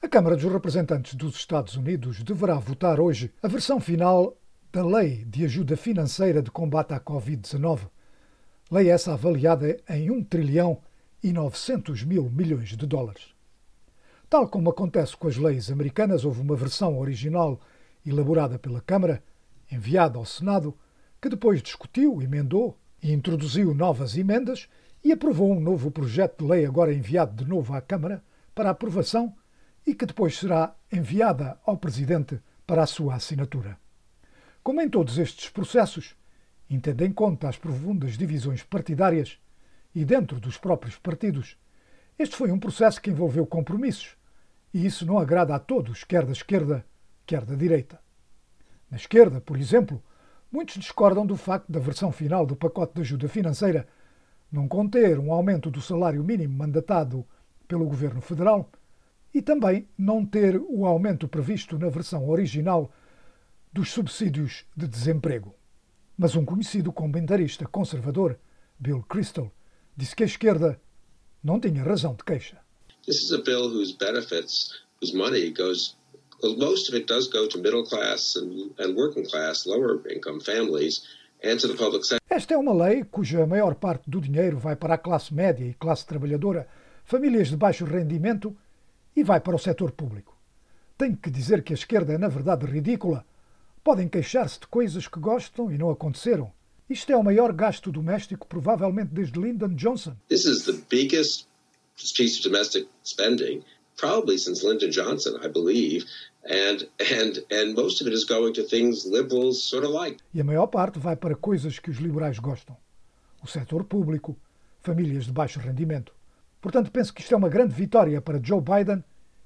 A Câmara dos Representantes dos Estados Unidos deverá votar hoje a versão final da Lei de Ajuda Financeira de Combate à Covid-19. Lei essa avaliada em 1 trilhão e 900 mil milhões de dólares. Tal como acontece com as leis americanas, houve uma versão original elaborada pela Câmara, enviada ao Senado, que depois discutiu, emendou e introduziu novas emendas e aprovou um novo projeto de lei agora enviado de novo à Câmara para aprovação e que depois será enviada ao Presidente para a sua assinatura. Como em todos estes processos, entende em conta as profundas divisões partidárias e dentro dos próprios partidos, este foi um processo que envolveu compromissos, e isso não agrada a todos, quer da esquerda, quer da direita. Na esquerda, por exemplo, muitos discordam do facto da versão final do pacote de ajuda financeira não conter um aumento do salário mínimo mandatado pelo governo federal e também não ter o aumento previsto na versão original dos subsídios de desemprego. Mas um conhecido comentarista conservador, Bill Kristol, disse que a esquerda não tinha razão de queixa. This is a bill whose benefits, whose money goes well, most of it does go to middle class and, and working class, lower income families and to the public sector. Esta é uma lei cuja maior parte do dinheiro vai para a classe média e classe trabalhadora, famílias de baixo rendimento e vai para o setor público. Tenho que dizer que a esquerda é, na verdade, ridícula. Podem queixar-se de coisas que gostam e não aconteceram. Isto é o maior gasto doméstico, provavelmente desde Lyndon Johnson. This is the biggest piece of domestic spending, probably since Lyndon Johnson, I believe. And, and, and most of it is going to things liberals sort of like. E a maior parte vai para coisas que os liberais gostam. O setor público, famílias de baixo rendimento. Portanto, penso que isto é uma grande vitória para Joe Biden,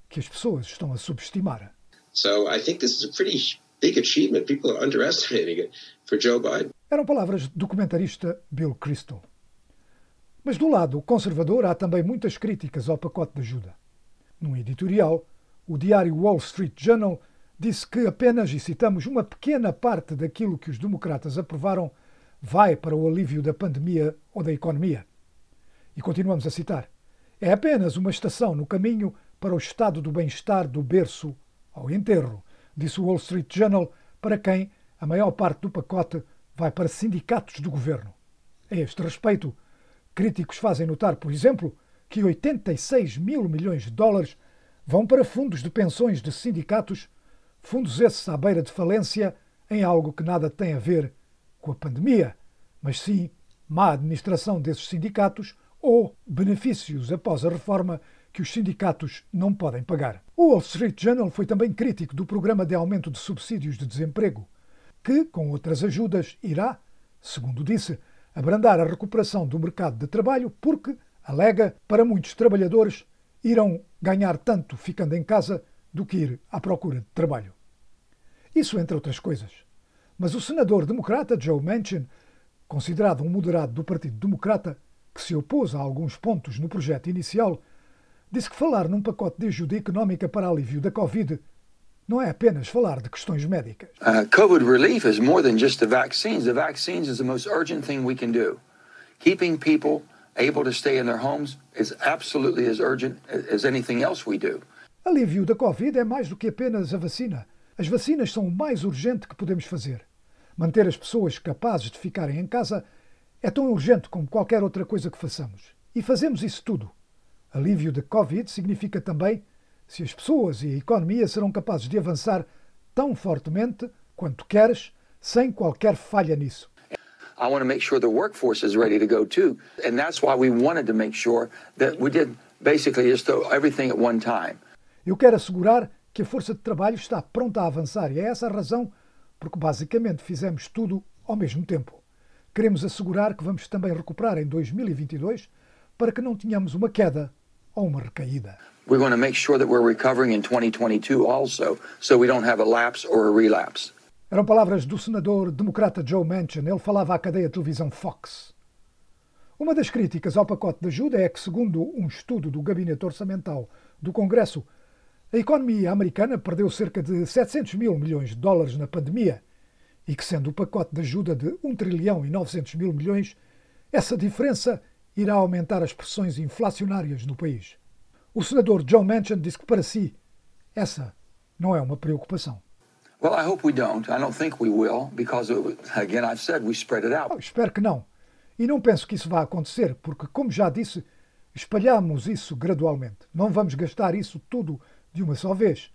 que as pessoas estão a subestimar. So I think this is a pretty big achievement. People are underestimating it for Joe Biden. Eram palavras do documentarista Bill Kristol. Mas do lado conservador há também muitas críticas ao pacote de ajuda. Num editorial, o diário Wall Street Journal disse que apenas, e citamos, uma pequena parte daquilo que os democratas aprovaram vai para o alívio da pandemia ou da economia. E continuamos a citar. É apenas uma estação no caminho para o estado do bem-estar do berço ao enterro, disse o Wall Street Journal, para quem a maior parte do pacote vai para sindicatos do governo. A este respeito, críticos fazem notar, por exemplo, que 86 mil milhões de dólares vão para fundos de pensões de sindicatos, fundos esses à beira de falência, em algo que nada tem a ver com a pandemia, mas sim má administração desses sindicatos ou benefícios após a reforma que os sindicatos não podem pagar. O Wall Street Journal foi também crítico do programa de aumento de subsídios de desemprego, que, com outras ajudas, irá, segundo disse, abrandar a recuperação do mercado de trabalho, porque, alega, para muitos trabalhadores irão ganhar tanto ficando em casa do que ir à procura de trabalho. Isso entre outras coisas. Mas o senador democrata Joe Manchin, considerado um moderado do Partido Democrata, que se opôs a alguns pontos no projeto inicial, disse que falar num pacote de ajuda económica para alívio da Covid não é apenas falar de questões médicas. Uh, COVID relief is more than just the vaccines. The vaccines is the most urgent thing we can do. Keeping people able to stay in their homes is absolutely as urgent as anything else we do. Alívio da Covid é mais do que apenas a vacina. As vacinas são o mais urgente que podemos fazer. Manter as pessoas capazes de ficarem em casa é tão urgente como qualquer outra coisa que façamos. E fazemos isso tudo. Alívio da Covid significa também se as pessoas e a economia serão capazes de avançar tão fortemente quanto queres, sem qualquer falha nisso. I want to make sure the workforce is ready to go too. And that's why we wanted to make sure that we did basically just everything at one time. Eu quero assegurar que a força de trabalho está pronta a avançar e é essa a razão porque basicamente fizemos tudo ao mesmo tempo. Queremos assegurar que vamos também recuperar em 2022 para que não tenhamos uma queda ou uma recaída. We're going to make sure that we're recovering in 2022 also, so we don't have a lapse or a relapse. Eram palavras do senador democrata Joe Manchin. Ele falava à cadeia de televisão Fox. Uma das críticas ao pacote de ajuda é que, segundo um estudo do Gabinete Orçamental do Congresso, a economia americana perdeu cerca de 700 mil milhões de dólares na pandemia e que, sendo o pacote de ajuda de 1 trilhão e 900 mil milhões, essa diferença irá aumentar as pressões inflacionárias no país. O senador John Manchin disse que para si essa não é uma preocupação. Well, I hope we don't. I don't think we will because, it, again, I've said we spread it out. Oh, espero que não. E não penso que isso vá acontecer, porque, como já disse, espalhamos isso gradualmente. Não vamos gastar isso tudo de uma só vez.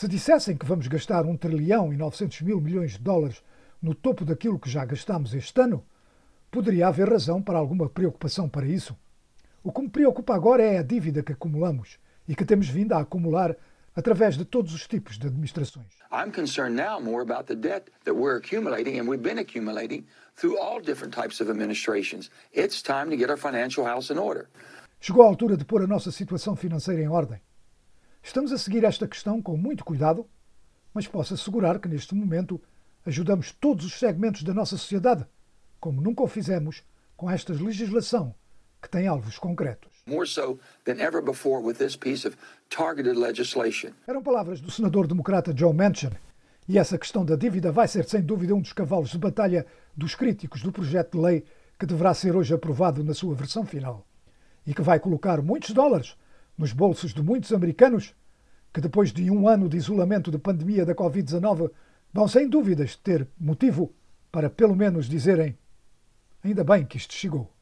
Se dissessem que vamos gastar 1 trilhão e 900 mil milhões de dólares no topo daquilo que já gastamos este ano, poderia haver razão para alguma preocupação para isso. O que me preocupa agora é a dívida que acumulamos e que temos vindo a acumular através de todos os tipos de administrações. I'm concerned now more about the debt that we're accumulating and we've been accumulating through all different types of administrations. It's time to get our financial house in order. Chegou a altura de pôr a nossa situação financeira em ordem. Estamos a seguir esta questão com muito cuidado, mas posso assegurar que neste momento ajudamos todos os segmentos da nossa sociedade, como nunca o fizemos com esta legislação que tem alvos concretos. More so than ever before with this piece of targeted legislation. Eram palavras do senador democrata Joe Manchin. E essa questão da dívida vai ser, sem dúvida, um dos cavalos de batalha dos críticos do projeto de lei que deverá ser hoje aprovado na sua versão final. E que vai colocar muitos dólares nos bolsos de muitos americanos que, depois de um ano de isolamento de pandemia da Covid-19, vão sem dúvidas ter motivo para, pelo menos, dizerem: ainda bem que isto chegou.